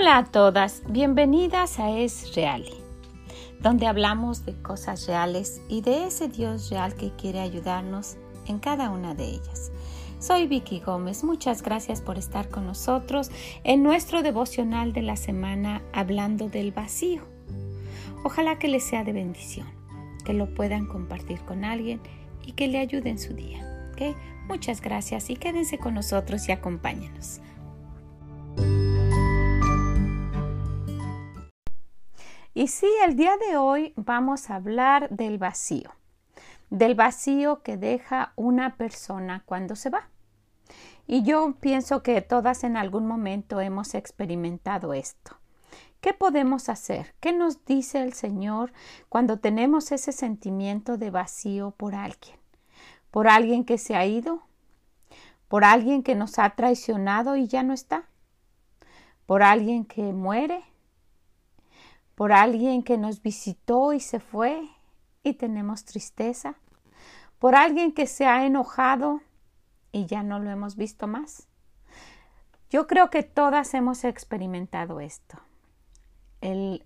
Hola a todas, bienvenidas a Es Reali, donde hablamos de cosas reales y de ese Dios real que quiere ayudarnos en cada una de ellas. Soy Vicky Gómez, muchas gracias por estar con nosotros en nuestro devocional de la semana hablando del vacío. Ojalá que les sea de bendición, que lo puedan compartir con alguien y que le ayude en su día. Muchas gracias y quédense con nosotros y acompáñenos. Y sí, el día de hoy vamos a hablar del vacío, del vacío que deja una persona cuando se va. Y yo pienso que todas en algún momento hemos experimentado esto. ¿Qué podemos hacer? ¿Qué nos dice el Señor cuando tenemos ese sentimiento de vacío por alguien? ¿Por alguien que se ha ido? ¿Por alguien que nos ha traicionado y ya no está? ¿Por alguien que muere? Por alguien que nos visitó y se fue y tenemos tristeza, por alguien que se ha enojado y ya no lo hemos visto más. Yo creo que todas hemos experimentado esto, el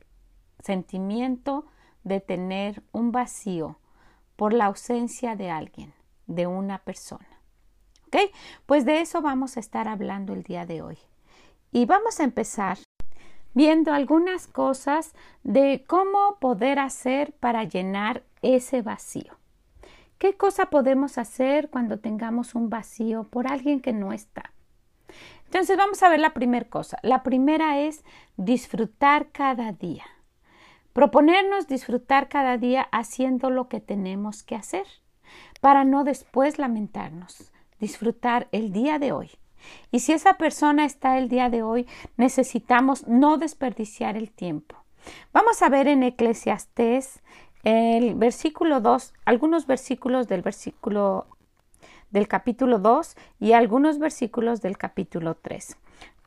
sentimiento de tener un vacío por la ausencia de alguien, de una persona. ¿Ok? Pues de eso vamos a estar hablando el día de hoy. Y vamos a empezar viendo algunas cosas de cómo poder hacer para llenar ese vacío. ¿Qué cosa podemos hacer cuando tengamos un vacío por alguien que no está? Entonces vamos a ver la primera cosa. La primera es disfrutar cada día. Proponernos disfrutar cada día haciendo lo que tenemos que hacer para no después lamentarnos. Disfrutar el día de hoy y si esa persona está el día de hoy, necesitamos no desperdiciar el tiempo. Vamos a ver en Eclesiastés el versículo 2, algunos versículos del versículo del capítulo 2 y algunos versículos del capítulo 3.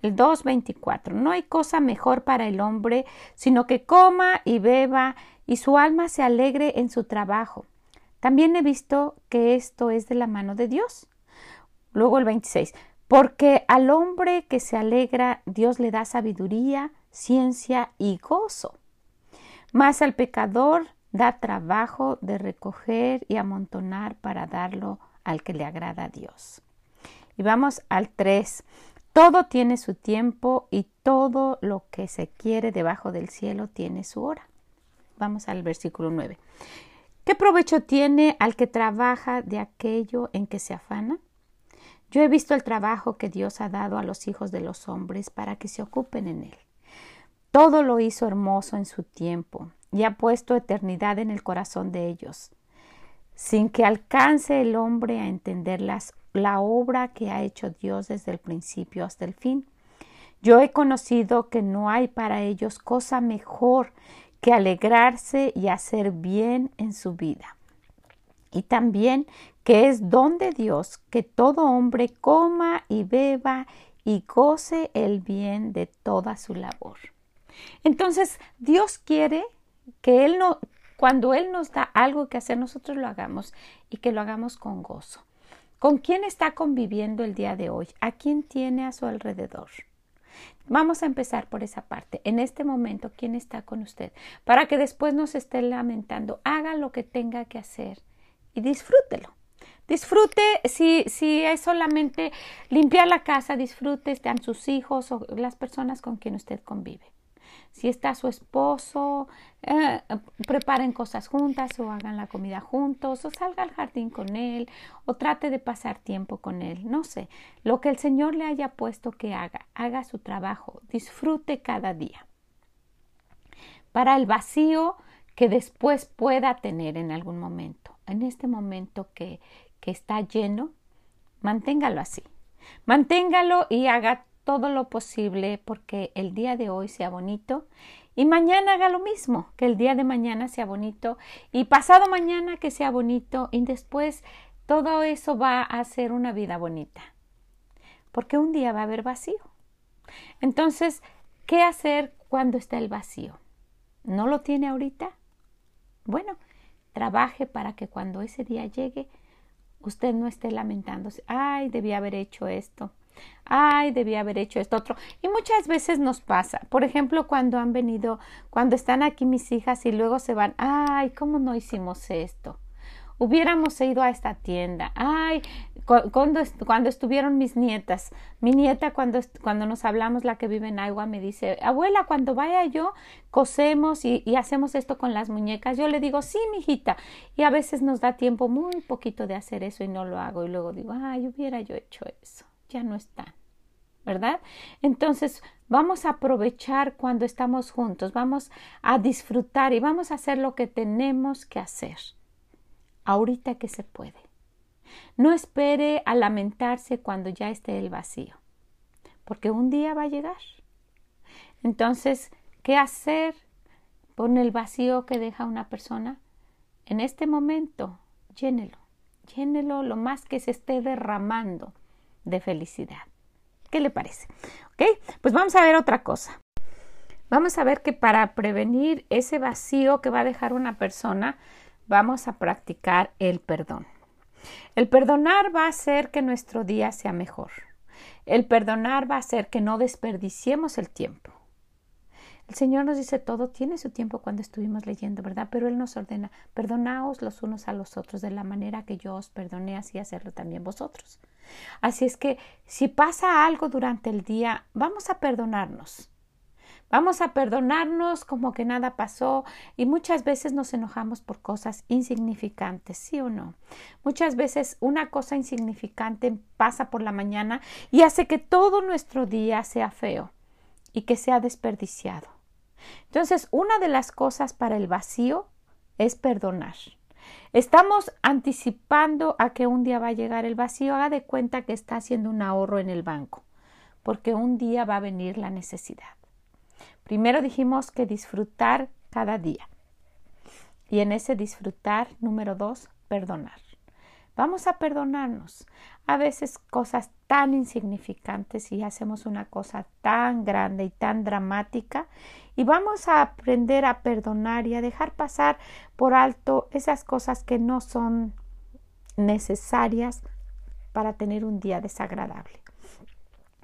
El 2.24. No hay cosa mejor para el hombre, sino que coma y beba y su alma se alegre en su trabajo. También he visto que esto es de la mano de Dios. Luego el 26. Porque al hombre que se alegra, Dios le da sabiduría, ciencia y gozo. Mas al pecador da trabajo de recoger y amontonar para darlo al que le agrada a Dios. Y vamos al 3. Todo tiene su tiempo y todo lo que se quiere debajo del cielo tiene su hora. Vamos al versículo 9. ¿Qué provecho tiene al que trabaja de aquello en que se afana? Yo he visto el trabajo que Dios ha dado a los hijos de los hombres para que se ocupen en él. Todo lo hizo hermoso en su tiempo y ha puesto eternidad en el corazón de ellos, sin que alcance el hombre a entender la obra que ha hecho Dios desde el principio hasta el fin. Yo he conocido que no hay para ellos cosa mejor que alegrarse y hacer bien en su vida. Y también que es don de Dios que todo hombre coma y beba y goce el bien de toda su labor. Entonces, Dios quiere que Él no, cuando Él nos da algo que hacer, nosotros lo hagamos y que lo hagamos con gozo. ¿Con quién está conviviendo el día de hoy? ¿A quién tiene a su alrededor? Vamos a empezar por esa parte. En este momento, ¿quién está con usted? Para que después no se esté lamentando. Haga lo que tenga que hacer y disfrútelo. Disfrute, si, si es solamente limpiar la casa, disfrute, están sus hijos o las personas con quien usted convive. Si está su esposo, eh, preparen cosas juntas o hagan la comida juntos o salga al jardín con él o trate de pasar tiempo con él. No sé, lo que el Señor le haya puesto que haga, haga su trabajo, disfrute cada día. Para el vacío que después pueda tener en algún momento, en este momento que, que está lleno, manténgalo así. Manténgalo y haga todo lo posible porque el día de hoy sea bonito y mañana haga lo mismo, que el día de mañana sea bonito y pasado mañana que sea bonito y después todo eso va a ser una vida bonita. Porque un día va a haber vacío. Entonces, ¿qué hacer cuando está el vacío? ¿No lo tiene ahorita? Bueno, trabaje para que cuando ese día llegue usted no esté lamentándose, ay, debía haber hecho esto, ay, debía haber hecho esto otro. Y muchas veces nos pasa. Por ejemplo, cuando han venido, cuando están aquí mis hijas y luego se van, ay, ¿cómo no hicimos esto? Hubiéramos ido a esta tienda. Ay, cuando, cuando estuvieron mis nietas, mi nieta cuando, cuando nos hablamos, la que vive en Agua, me dice, abuela, cuando vaya yo, cosemos y, y hacemos esto con las muñecas. Yo le digo, sí, mijita. Y a veces nos da tiempo muy poquito de hacer eso y no lo hago. Y luego digo, ay, hubiera yo hecho eso. Ya no está. ¿verdad? Entonces, vamos a aprovechar cuando estamos juntos, vamos a disfrutar y vamos a hacer lo que tenemos que hacer, ahorita que se puede. No espere a lamentarse cuando ya esté el vacío, porque un día va a llegar. Entonces, ¿qué hacer con el vacío que deja una persona? En este momento, llénelo, llénelo lo más que se esté derramando de felicidad. ¿Qué le parece? ¿Ok? Pues vamos a ver otra cosa. Vamos a ver que para prevenir ese vacío que va a dejar una persona, vamos a practicar el perdón. El perdonar va a hacer que nuestro día sea mejor. El perdonar va a hacer que no desperdiciemos el tiempo. El Señor nos dice todo tiene su tiempo cuando estuvimos leyendo, ¿verdad? Pero Él nos ordena, perdonaos los unos a los otros de la manera que yo os perdoné, así hacerlo también vosotros. Así es que si pasa algo durante el día, vamos a perdonarnos. Vamos a perdonarnos como que nada pasó y muchas veces nos enojamos por cosas insignificantes, ¿sí o no? Muchas veces una cosa insignificante pasa por la mañana y hace que todo nuestro día sea feo y que sea desperdiciado. Entonces, una de las cosas para el vacío es perdonar. Estamos anticipando a que un día va a llegar el vacío. Haga de cuenta que está haciendo un ahorro en el banco, porque un día va a venir la necesidad. Primero dijimos que disfrutar cada día. Y en ese disfrutar, número dos, perdonar. Vamos a perdonarnos. A veces cosas tan insignificantes y hacemos una cosa tan grande y tan dramática y vamos a aprender a perdonar y a dejar pasar por alto esas cosas que no son necesarias para tener un día desagradable.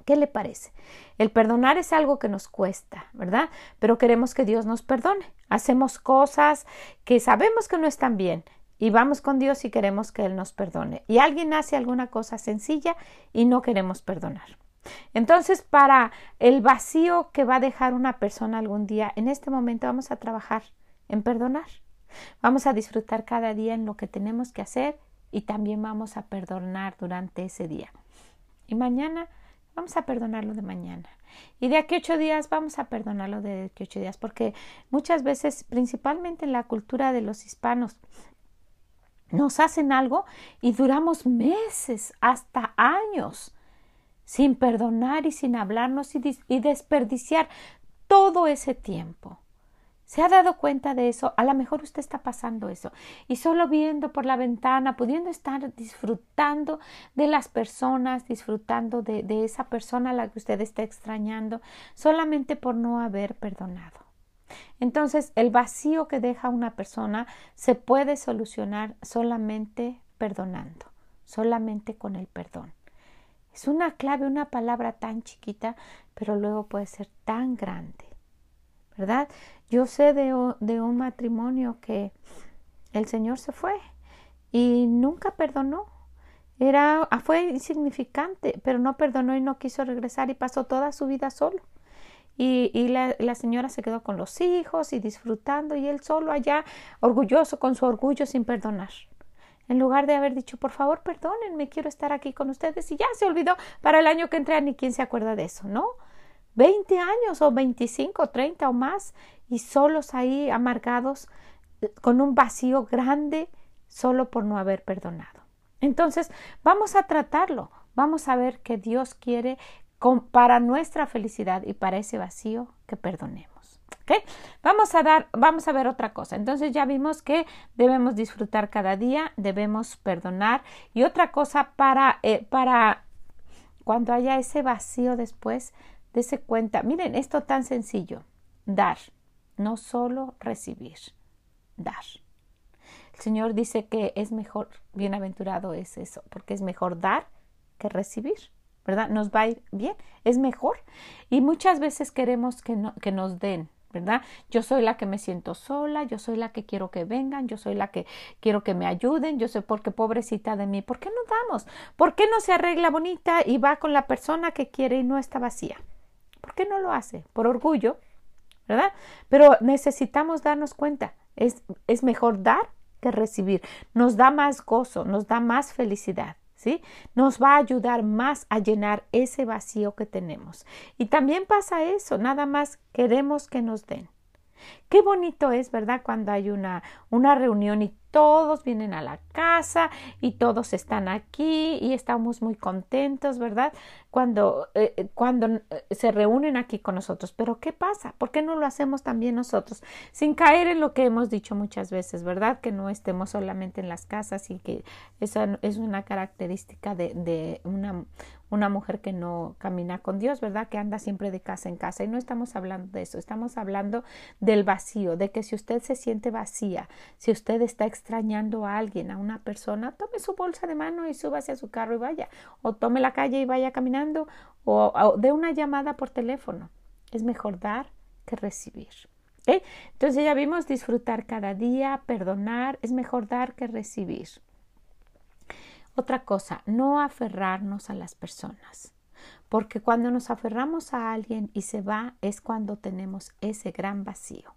¿Qué le parece? El perdonar es algo que nos cuesta, ¿verdad? Pero queremos que Dios nos perdone. Hacemos cosas que sabemos que no están bien y vamos con Dios y queremos que Él nos perdone. Y alguien hace alguna cosa sencilla y no queremos perdonar. Entonces, para el vacío que va a dejar una persona algún día, en este momento vamos a trabajar en perdonar. Vamos a disfrutar cada día en lo que tenemos que hacer y también vamos a perdonar durante ese día. Y mañana vamos a perdonarlo de mañana. Y de aquí ocho días vamos a perdonarlo de aquí ocho días, porque muchas veces, principalmente en la cultura de los hispanos, nos hacen algo y duramos meses, hasta años, sin perdonar y sin hablarnos y, desperdiciar todo ese tiempo. ¿Se ha dado cuenta de eso? A lo mejor usted está pasando eso y solo viendo por la ventana, pudiendo estar disfrutando de las personas, disfrutando de, esa persona a la que usted está extrañando, solamente por no haber perdonado. Entonces, el vacío que deja una persona se puede solucionar solamente perdonando, solamente con el perdón. Es una clave, una palabra tan chiquita, pero luego puede ser tan grande, ¿verdad? Yo sé de, de un matrimonio que el Señor se fue y nunca perdonó. Era, fue insignificante, pero no perdonó y no quiso regresar y pasó toda su vida solo. Y, la, la, señora se quedó con los hijos y disfrutando y él solo allá orgulloso con su orgullo sin perdonar. En lugar de haber dicho, por favor, perdónenme, quiero estar aquí con ustedes y ya se olvidó para el año que entra ni quién se acuerda de eso, ¿no? Veinte años o veinticinco, treinta o más y solos ahí amargados eh, con un vacío grande solo por no haber perdonado. Entonces, vamos a tratarlo, vamos a ver que Dios quiere para nuestra felicidad y para ese vacío que perdonemos. Vamos a dar, vamos a ver otra cosa. Entonces ya vimos que debemos disfrutar cada día, debemos perdonar y otra cosa para, eh, para cuando haya ese vacío después, dése cuenta. Miren, esto tan sencillo, dar, no solo recibir, dar. El Señor dice que es mejor, bienaventurado es eso, porque es mejor dar que recibir. ¿verdad? Nos va a ir bien, es mejor. Y muchas veces queremos que, que nos den, ¿verdad? Yo soy la que me siento sola, yo soy la que quiero que vengan, yo soy la que quiero que me ayuden, yo sé porque pobrecita de mí, ¿por qué no damos? ¿Por qué no se arregla bonita y va con la persona que quiere y no está vacía? ¿Por qué no lo hace? Por orgullo, ¿verdad? Pero necesitamos darnos cuenta, es, es mejor dar que recibir, nos da más gozo, nos da más felicidad. ¿Sí? Nos va a ayudar más a llenar ese vacío que tenemos. Y también pasa eso, nada más queremos que nos den. Qué bonito es, ¿verdad? Cuando hay una, una reunión y todos vienen a la casa y todos están aquí y estamos muy contentos, ¿verdad? Cuando, eh, eh, cuando eh, se reúnen aquí con nosotros. Pero ¿qué pasa? ¿Por qué no lo hacemos también nosotros? Sin caer en lo que hemos dicho muchas veces, ¿verdad? Que no estemos solamente en las casas y que esa es una característica de, de una, una mujer que no camina con Dios, ¿verdad? Que anda siempre de casa en casa. Y no estamos hablando de eso, estamos hablando del vacío, de que si usted se siente vacía, si usted está extrañando a alguien, a una persona, tome su bolsa de mano y súbase a su carro y vaya, o tome la calle y vaya caminando, o, o de una llamada por teléfono. Es mejor dar que recibir. Entonces ya vimos disfrutar cada día, perdonar, es mejor dar que recibir. Otra cosa, no aferrarnos a las personas, porque cuando nos aferramos a alguien y se va es cuando tenemos ese gran vacío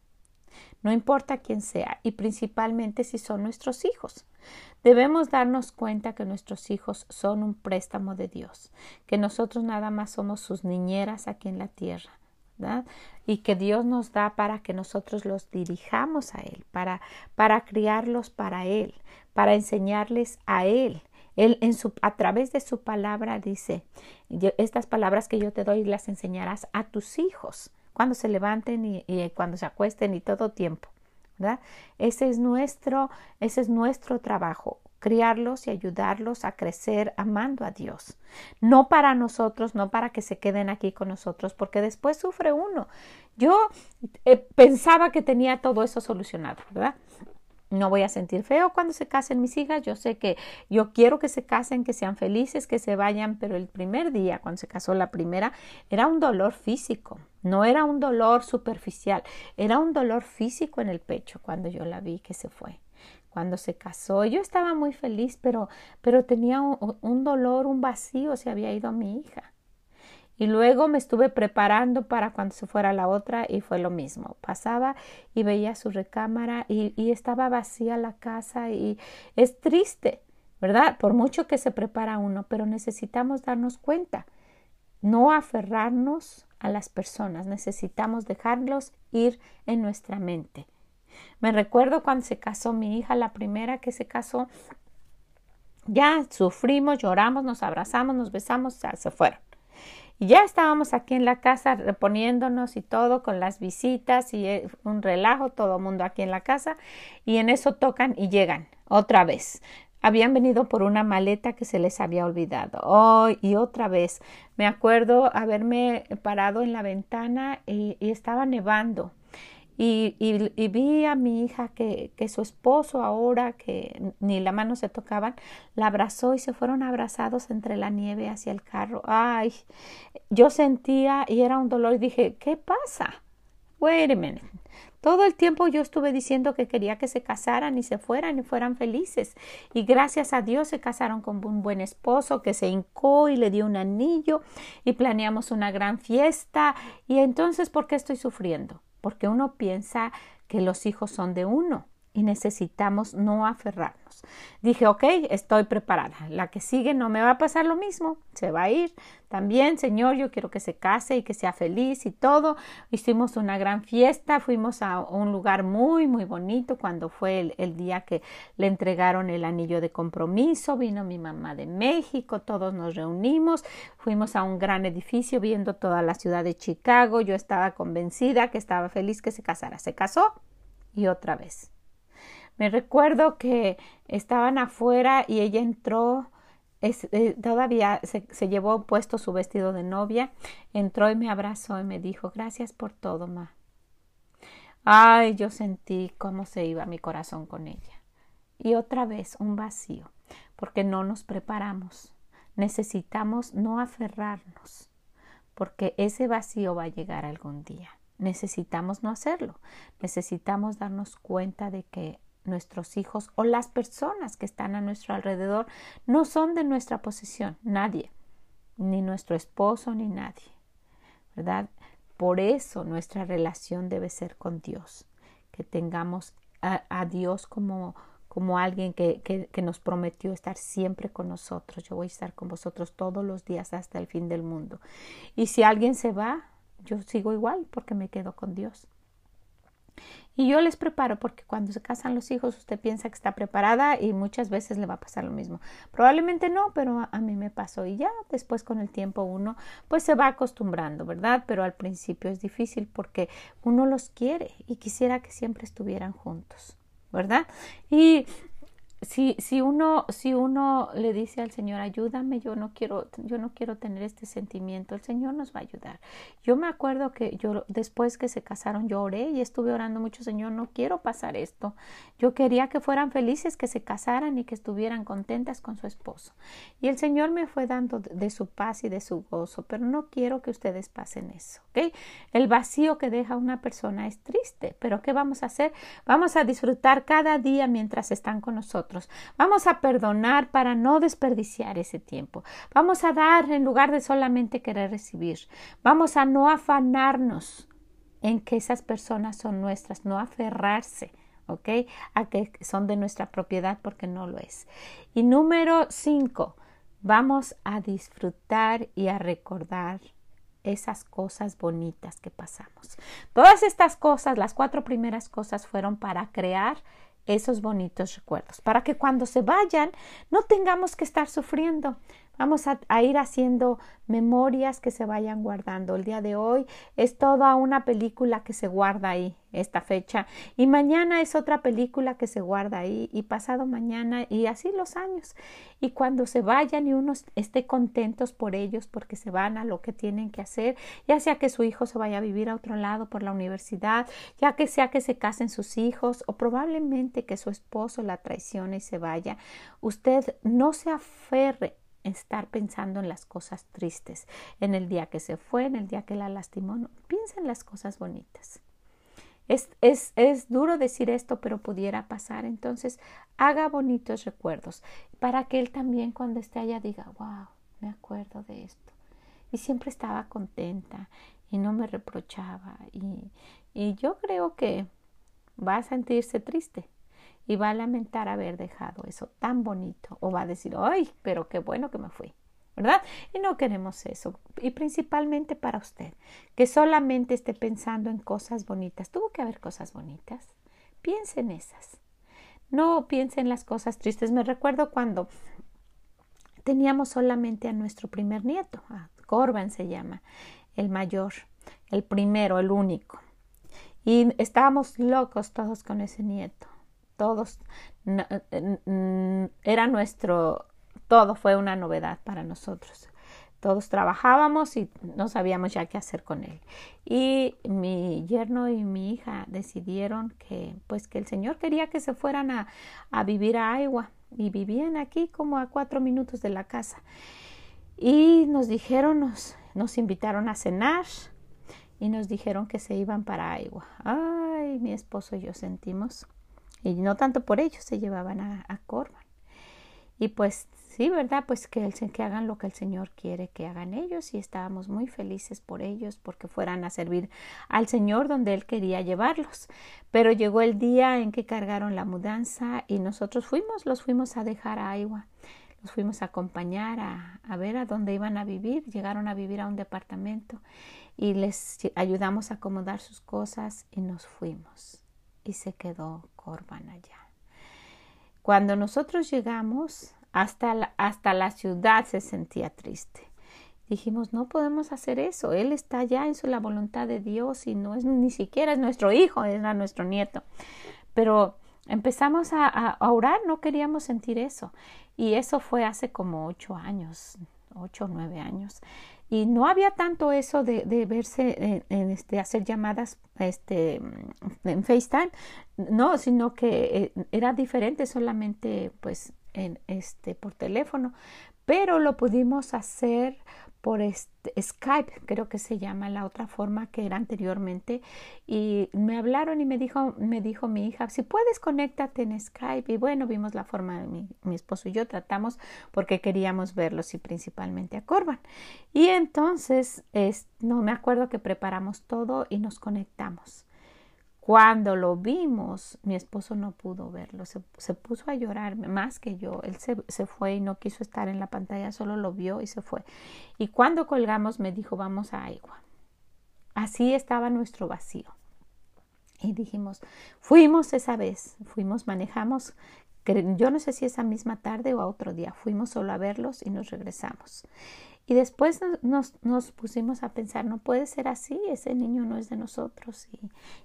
no importa quién sea, y principalmente si son nuestros hijos. Debemos darnos cuenta que nuestros hijos son un préstamo de Dios, que nosotros nada más somos sus niñeras aquí en la tierra. ¿verdad? y que Dios nos da para que nosotros los dirijamos a Él, para, para criarlos para Él, para enseñarles a Él. Él en su, a través de su palabra dice, estas palabras que yo te doy las enseñarás a tus hijos cuando se levanten y, cuando se acuesten y todo tiempo. ¿verdad? Ese es nuestro, ese es nuestro trabajo, criarlos y ayudarlos a crecer amando a Dios. No para nosotros, no para que se queden aquí con nosotros, porque después sufre uno. Yo eh, pensaba que tenía todo eso solucionado, ¿verdad? No voy a sentir feo cuando se casen mis hijas. Yo sé que yo quiero que se casen, que sean felices, que se vayan, pero el primer día, cuando se casó la primera, era un dolor físico. No era un dolor superficial, era un dolor físico en el pecho cuando yo la vi que se fue. Cuando se casó, yo estaba muy feliz, pero, pero tenía un, un dolor, un vacío, se había ido mi hija. Y luego me estuve preparando para cuando se fuera la otra y fue lo mismo. Pasaba y veía su recámara y, y, estaba vacía la casa y es triste, ¿verdad? Por mucho que se prepara uno, pero necesitamos darnos cuenta, no aferrarnos a las personas, necesitamos dejarlos ir en nuestra mente. Me recuerdo cuando se casó mi hija, la primera que se casó, ya sufrimos, lloramos, nos abrazamos, nos besamos, se fueron. Y ya estábamos aquí en la casa reponiéndonos y todo con las visitas y eh, un relajo, todo el mundo aquí en la casa. Y en eso tocan y llegan otra vez. Habían venido por una maleta que se les había olvidado. Oh, y otra vez. Me acuerdo haberme parado en la ventana y, y estaba nevando. Y, y, vi a mi hija que, que, su esposo ahora, que ni la mano se tocaban, la abrazó y se fueron abrazados entre la nieve hacia el carro. Ay, yo sentía y era un dolor y dije, ¿qué pasa? Wait a minute. Todo el tiempo yo estuve diciendo que quería que se casaran y se fueran y fueran felices. Y gracias a Dios se casaron con un buen esposo que se hincó y le dio un anillo y planeamos una gran fiesta. Y entonces, ¿por qué estoy sufriendo? Porque uno piensa que los hijos son de uno y necesitamos no aferrarnos. Dije, ok, estoy preparada. La que sigue no me va a pasar lo mismo, se va a ir. También, Señor, yo quiero que se case y que sea feliz y todo. Hicimos una gran fiesta, fuimos a un lugar muy, muy bonito cuando fue el, el día que le entregaron el anillo de compromiso. Vino mi mamá de México, todos nos reunimos, fuimos a un gran edificio viendo toda la ciudad de Chicago. Yo estaba convencida que estaba feliz que se casara. Se casó y otra vez me recuerdo que estaban afuera y ella entró, eh, todavía se, se, llevó puesto su vestido de novia, entró y me abrazó y me dijo, gracias por todo, ma. Ay, yo sentí cómo se iba mi corazón con ella. Y otra vez un vacío, porque no nos preparamos, necesitamos no aferrarnos, porque ese vacío va a llegar algún día. Necesitamos no hacerlo. Necesitamos darnos cuenta de que nuestros hijos o las personas que están a nuestro alrededor no son de nuestra posesión, nadie, ni nuestro esposo ni nadie, ¿verdad? Por eso nuestra relación debe ser con Dios, que tengamos a, Dios como, como alguien que, que, nos prometió estar siempre con nosotros. Yo voy a estar con vosotros todos los días hasta el fin del mundo. Y si alguien se va, yo sigo igual porque me quedo con Dios. Y yo les preparo porque cuando se casan los hijos usted piensa que está preparada y muchas veces le va a pasar lo mismo. Probablemente no, pero a, mí me pasó y ya después con el tiempo uno pues se va acostumbrando, ¿verdad? Pero al principio es difícil porque uno los quiere y quisiera que siempre estuvieran juntos, ¿verdad? Y si, si, uno, si uno le dice al Señor, ayúdame, yo no quiero, yo no quiero tener este sentimiento, el Señor nos va a ayudar. Yo me acuerdo que yo después que se casaron, yo oré y estuve orando mucho, Señor, no quiero pasar esto. Yo quería que fueran felices, que se casaran y que estuvieran contentas con su esposo. Y el Señor me fue dando de su paz y de su gozo, pero no quiero que ustedes pasen eso. El vacío que deja una persona es triste, pero ¿qué vamos a hacer? Vamos a disfrutar cada día mientras están con nosotros Vamos a perdonar para no desperdiciar ese tiempo. Vamos a dar en lugar de solamente querer recibir. Vamos a no afanarnos en que esas personas son nuestras, no aferrarse. A que son de nuestra propiedad porque no lo es. Y número cinco, vamos a disfrutar y a recordar esas cosas bonitas que pasamos. Todas estas cosas, las cuatro primeras cosas fueron para crear esos bonitos recuerdos, para que cuando se vayan no tengamos que estar sufriendo. Vamos a, ir haciendo memorias que se vayan guardando. El día de hoy es toda una película que se guarda ahí, esta fecha, y mañana es otra película que se guarda ahí, y pasado mañana, y así los años. Y cuando se vayan y uno esté contentos por ellos, porque se van a lo que tienen que hacer, ya sea que su hijo se vaya a vivir a otro lado por la universidad, ya que sea que se casen sus hijos, o probablemente que su esposo la traicione y se vaya, usted no se aferre estar pensando en las cosas tristes, en el día que se fue, en el día que la lastimó. No, piensa en las cosas bonitas. Es, es, es, duro decir esto, pero pudiera pasar. Entonces, haga bonitos recuerdos para que él también cuando esté allá diga, wow, me acuerdo de esto. Y siempre estaba contenta y no me reprochaba. Y, y yo creo que va a sentirse triste y va a lamentar haber dejado eso tan bonito o va a decir, ay, pero qué bueno que me fui, ¿verdad? Y no queremos eso. Y principalmente para usted, que solamente esté pensando en cosas bonitas. Tuvo que haber cosas bonitas. Piense en esas. No piense en las cosas tristes. Me recuerdo cuando teníamos solamente a nuestro primer nieto, a Corban se llama, el mayor, el primero, el único. Y estábamos locos todos con ese nieto todos, era nuestro, todo fue una novedad para nosotros. Todos trabajábamos y no sabíamos ya qué hacer con él. Y mi yerno y mi hija decidieron que, pues, que el Señor quería que se fueran a, a vivir a Iowa y vivían aquí como a cuatro minutos de la casa. Y nos dijeron, nos, nos invitaron a cenar y nos dijeron que se iban para Iowa. Ay, mi esposo y yo sentimos y no tanto por ellos se llevaban a, Corban. Y pues sí, ¿verdad? Pues que, el, hagan lo que el Señor quiere que hagan ellos y estábamos muy felices por ellos porque fueran a servir al Señor donde Él quería llevarlos. Pero llegó el día en que cargaron la mudanza y nosotros fuimos, los fuimos a dejar a Iowa. Los fuimos a acompañar a ver a dónde iban a vivir. Llegaron a vivir a un departamento y les ayudamos a acomodar sus cosas y nos fuimos y se quedó Corban allá. Cuando nosotros llegamos, hasta la, hasta la ciudad se sentía triste. Dijimos, no podemos hacer eso. Él está allá en su, la voluntad de Dios y no es ni siquiera es nuestro hijo, era nuestro nieto. Pero empezamos a, a orar, no queríamos sentir eso. Y eso fue hace como ocho años, ocho o nueve años y no había tanto eso de, de verse en, este hacer llamadas este en FaceTime no sino que eh, era diferente solamente pues en este por teléfono pero lo pudimos hacer por este, Skype, creo que se llama la otra forma que era anteriormente, y me hablaron y me dijo, me dijo mi hija, si puedes conéctate en Skype, y bueno, vimos la forma, mi, mi esposo y yo tratamos porque queríamos verlos y principalmente a Corban. Y entonces, es, no me acuerdo que preparamos todo y nos conectamos. Cuando lo vimos, mi esposo no pudo verlo, se, puso a llorar más que yo. Él se, se, fue y no quiso estar en la pantalla, solo lo vio y se fue. Y cuando colgamos me dijo, vamos a agua. Así estaba nuestro vacío. Y dijimos, fuimos esa vez, fuimos, manejamos, yo no sé si esa misma tarde o a otro día, fuimos solo a verlos y nos regresamos. Y después nos, nos, pusimos a pensar, no puede ser así, ese niño no es de nosotros. Y,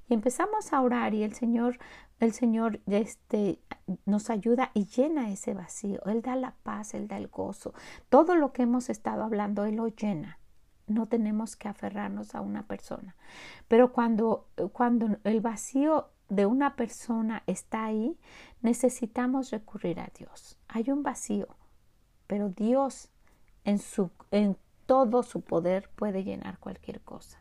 y, empezamos a orar y el Señor, el Señor este, nos ayuda y llena ese vacío. Él da la paz, Él da el gozo. Todo lo que hemos estado hablando, Él lo llena. No tenemos que aferrarnos a una persona. Pero cuando, cuando el vacío de una persona está ahí, necesitamos recurrir a Dios. Hay un vacío, pero Dios en, su, en todo su poder puede llenar cualquier cosa.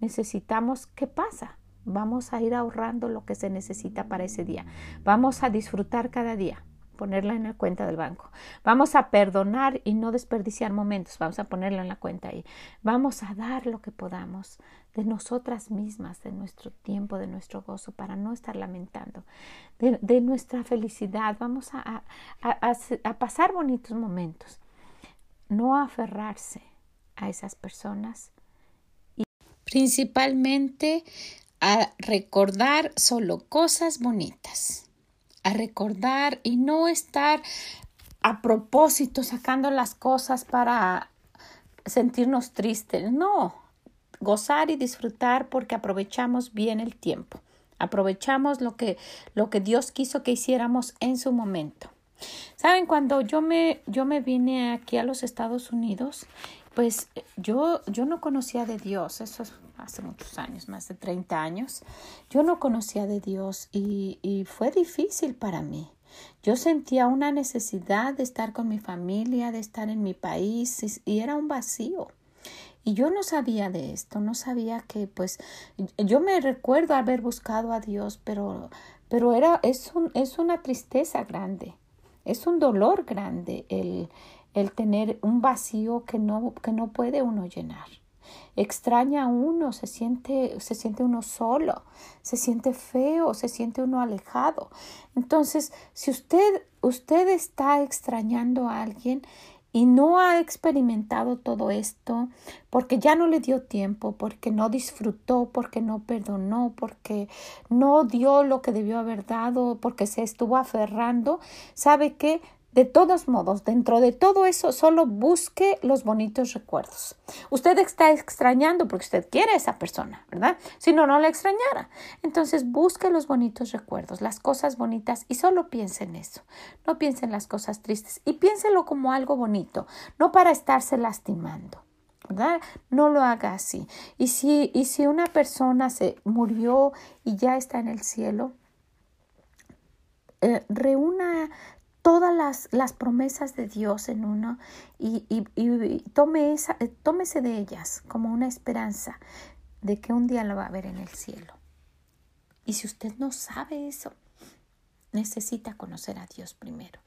Necesitamos, ¿qué pasa? Vamos a ir ahorrando lo que se necesita para ese día. Vamos a disfrutar cada día, ponerla en la cuenta del banco. Vamos a perdonar y no desperdiciar momentos. Vamos a ponerla en la cuenta ahí. Vamos a dar lo que podamos de nosotras mismas, de nuestro tiempo, de nuestro gozo, para no estar lamentando, de, nuestra felicidad. Vamos a, a pasar bonitos momentos no aferrarse a esas personas y principalmente a recordar solo cosas bonitas, a recordar y no estar a propósito sacando las cosas para sentirnos tristes, no, gozar y disfrutar porque aprovechamos bien el tiempo, aprovechamos lo que, lo que Dios quiso que hiciéramos en su momento. Saben, cuando yo me, yo me vine aquí a los Estados Unidos, pues yo, yo no conocía de Dios, eso es hace muchos años, más de 30 años, yo no conocía de Dios y, y fue difícil para mí. Yo sentía una necesidad de estar con mi familia, de estar en mi país y, era un vacío. Y yo no sabía de esto, no sabía que pues yo me recuerdo haber buscado a Dios, pero pero era es un, es una tristeza grande. Es un dolor grande el, el tener un vacío que no, que no puede uno llenar. Extraña a uno, se siente, se siente uno solo, se siente feo, se siente uno alejado. Entonces, si usted, usted está extrañando a alguien y no ha experimentado todo esto porque ya no le dio tiempo, porque no disfrutó, porque no perdonó, porque no dio lo que debió haber dado, porque se estuvo aferrando, ¿sabe qué? De todos modos, dentro de todo eso, solo busque los bonitos recuerdos. Usted está extrañando porque usted quiere a esa persona, ¿verdad? Si no, no la extrañara. Entonces, busque los bonitos recuerdos, las cosas bonitas y solo piense en eso. No piense en las cosas tristes y piénselo como algo bonito, no para estarse lastimando. ¿verdad? No lo haga así. Y si, y si una persona se murió y ya está en el cielo, eh, reúna todas las, promesas de Dios en uno y, tome eh, tómese de ellas como una esperanza de que un día lo va a ver en el cielo. Y si usted no sabe eso, necesita conocer a Dios primero.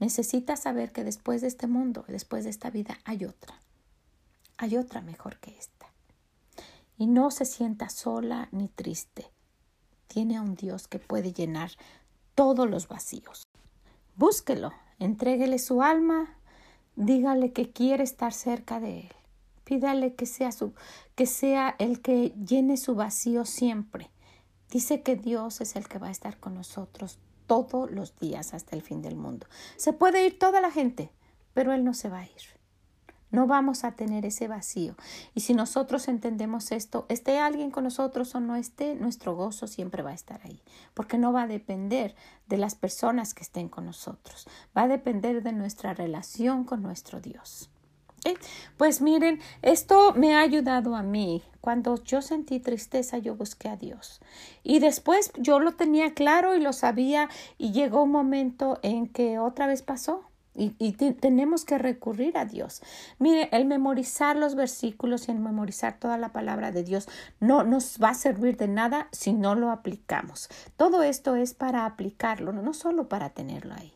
Necesita saber que después de este mundo, después de esta vida, hay otra. Hay otra mejor que esta. Y no se sienta sola ni triste. Tiene a un Dios que puede llenar todos los vacíos. Búsquelo, entréguele su alma, dígale que quiere estar cerca de él. Pídale que sea su que sea el que llene su vacío siempre. Dice que Dios es el que va a estar con nosotros todos los días hasta el fin del mundo. Se puede ir toda la gente, pero él no se va a ir. No vamos a tener ese vacío. Y si nosotros entendemos esto, esté alguien con nosotros o no esté, nuestro gozo siempre va a estar ahí, porque no va a depender de las personas que estén con nosotros, va a depender de nuestra relación con nuestro Dios. Pues miren, esto me ha ayudado a mí. Cuando yo sentí tristeza, yo busqué a Dios. Y después yo lo tenía claro y lo sabía y llegó un momento en que otra vez pasó y, tenemos que recurrir a Dios. Mire, el memorizar los versículos y el memorizar toda la palabra de Dios no nos va a servir de nada si no lo aplicamos. Todo esto es para aplicarlo, no solo para tenerlo ahí.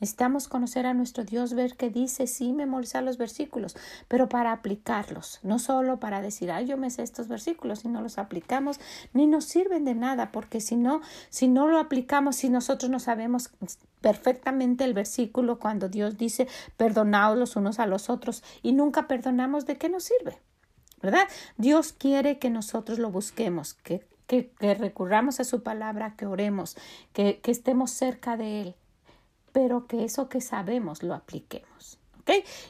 Necesitamos conocer a nuestro Dios, ver qué dice, sí, memorizar los versículos, pero para aplicarlos, no solo para decir, ay, yo me sé estos versículos, si no los aplicamos, ni nos sirven de nada, porque si no, si no lo aplicamos, si nosotros no sabemos perfectamente el versículo cuando Dios dice, perdonaos los unos a los otros, y nunca perdonamos, ¿de qué nos sirve? ¿Verdad? Dios quiere que nosotros lo busquemos, que, que, recurramos a su palabra, que oremos, que, que estemos cerca de Él pero que eso que sabemos lo apliquemos.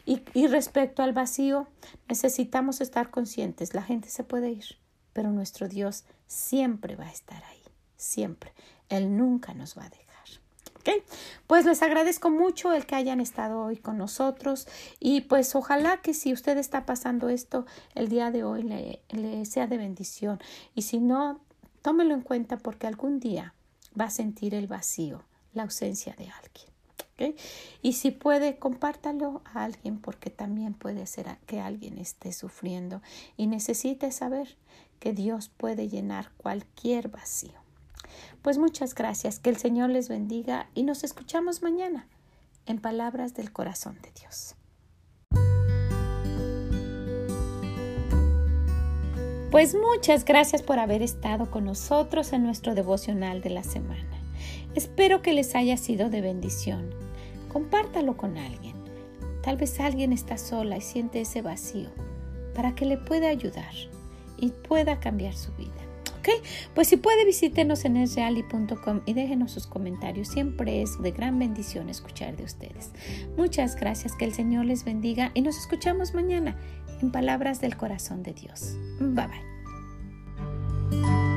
Y, respecto al vacío, necesitamos estar conscientes. La gente se puede ir, pero nuestro Dios siempre va a estar ahí, siempre. Él nunca nos va a dejar. ¿ok? Pues les agradezco mucho el que hayan estado hoy con nosotros y pues ojalá que si usted está pasando esto el día de hoy le sea de bendición y si no, tómelo en cuenta porque algún día va a sentir el vacío, la ausencia de alguien. Y si puede, compártalo a alguien porque también puede ser que alguien esté sufriendo y necesite saber que Dios puede llenar cualquier vacío. Pues muchas gracias, que el Señor les bendiga y nos escuchamos mañana en Palabras del Corazón de Dios. Pues muchas gracias por haber estado con nosotros en nuestro devocional de la semana. Espero que les haya sido de bendición compártalo con alguien. Tal vez alguien está sola y siente ese vacío para que le pueda ayudar y pueda cambiar su vida. ¿Ok? Pues si puede visítenos en esreali.com y déjenos sus comentarios. Siempre es de gran bendición escuchar de ustedes. Muchas gracias, que el Señor les bendiga y nos escuchamos mañana en Palabras del Corazón de Dios. Bye bye.